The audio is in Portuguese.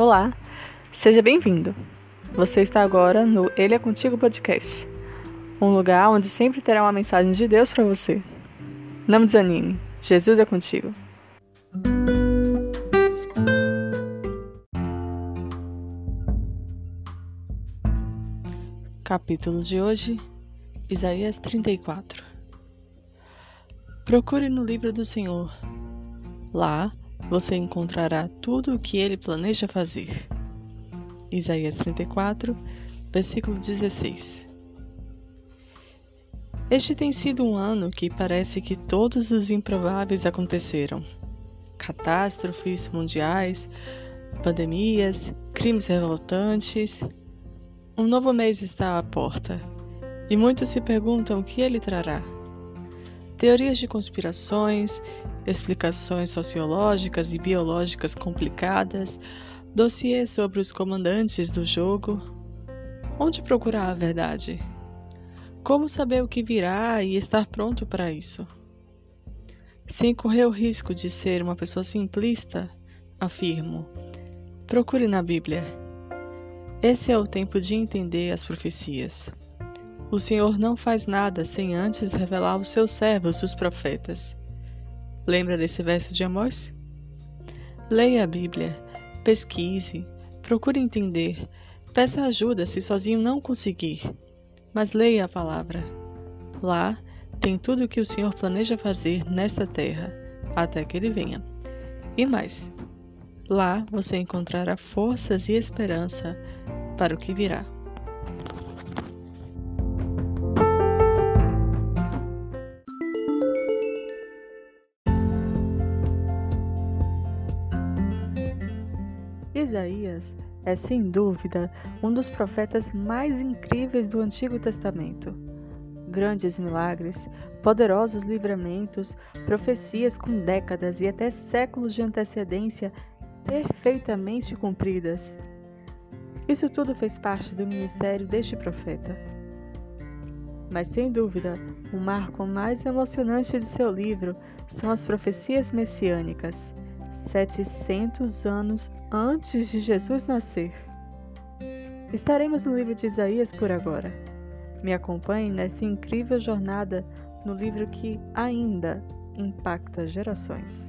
Olá, seja bem-vindo. Você está agora no Ele é Contigo Podcast, um lugar onde sempre terá uma mensagem de Deus para você. Não desanime, Jesus é contigo. Capítulo de hoje, Isaías 34. Procure no livro do Senhor. Lá você encontrará tudo o que ele planeja fazer. Isaías 34, versículo 16. Este tem sido um ano que parece que todos os improváveis aconteceram. Catástrofes mundiais, pandemias, crimes revoltantes. Um novo mês está à porta e muitos se perguntam o que ele trará. Teorias de conspirações, explicações sociológicas e biológicas complicadas, dossiês sobre os comandantes do jogo. Onde procurar a verdade? Como saber o que virá e estar pronto para isso? Sem correr o risco de ser uma pessoa simplista, afirmo: procure na Bíblia. Esse é o tempo de entender as profecias. O Senhor não faz nada sem antes revelar aos seus servos, os profetas. Lembra desse verso de Amós? Leia a Bíblia, pesquise, procure entender, peça ajuda se sozinho não conseguir, mas leia a palavra. Lá tem tudo o que o Senhor planeja fazer nesta terra, até que ele venha. E mais, lá você encontrará forças e esperança para o que virá. Isaías é, sem dúvida, um dos profetas mais incríveis do Antigo Testamento. Grandes milagres, poderosos livramentos, profecias com décadas e até séculos de antecedência perfeitamente cumpridas. Isso tudo fez parte do ministério deste profeta. Mas sem dúvida, o marco mais emocionante de seu livro são as profecias messiânicas. 700 anos antes de Jesus nascer. Estaremos no livro de Isaías por agora. Me acompanhe nesta incrível jornada no livro que ainda impacta gerações.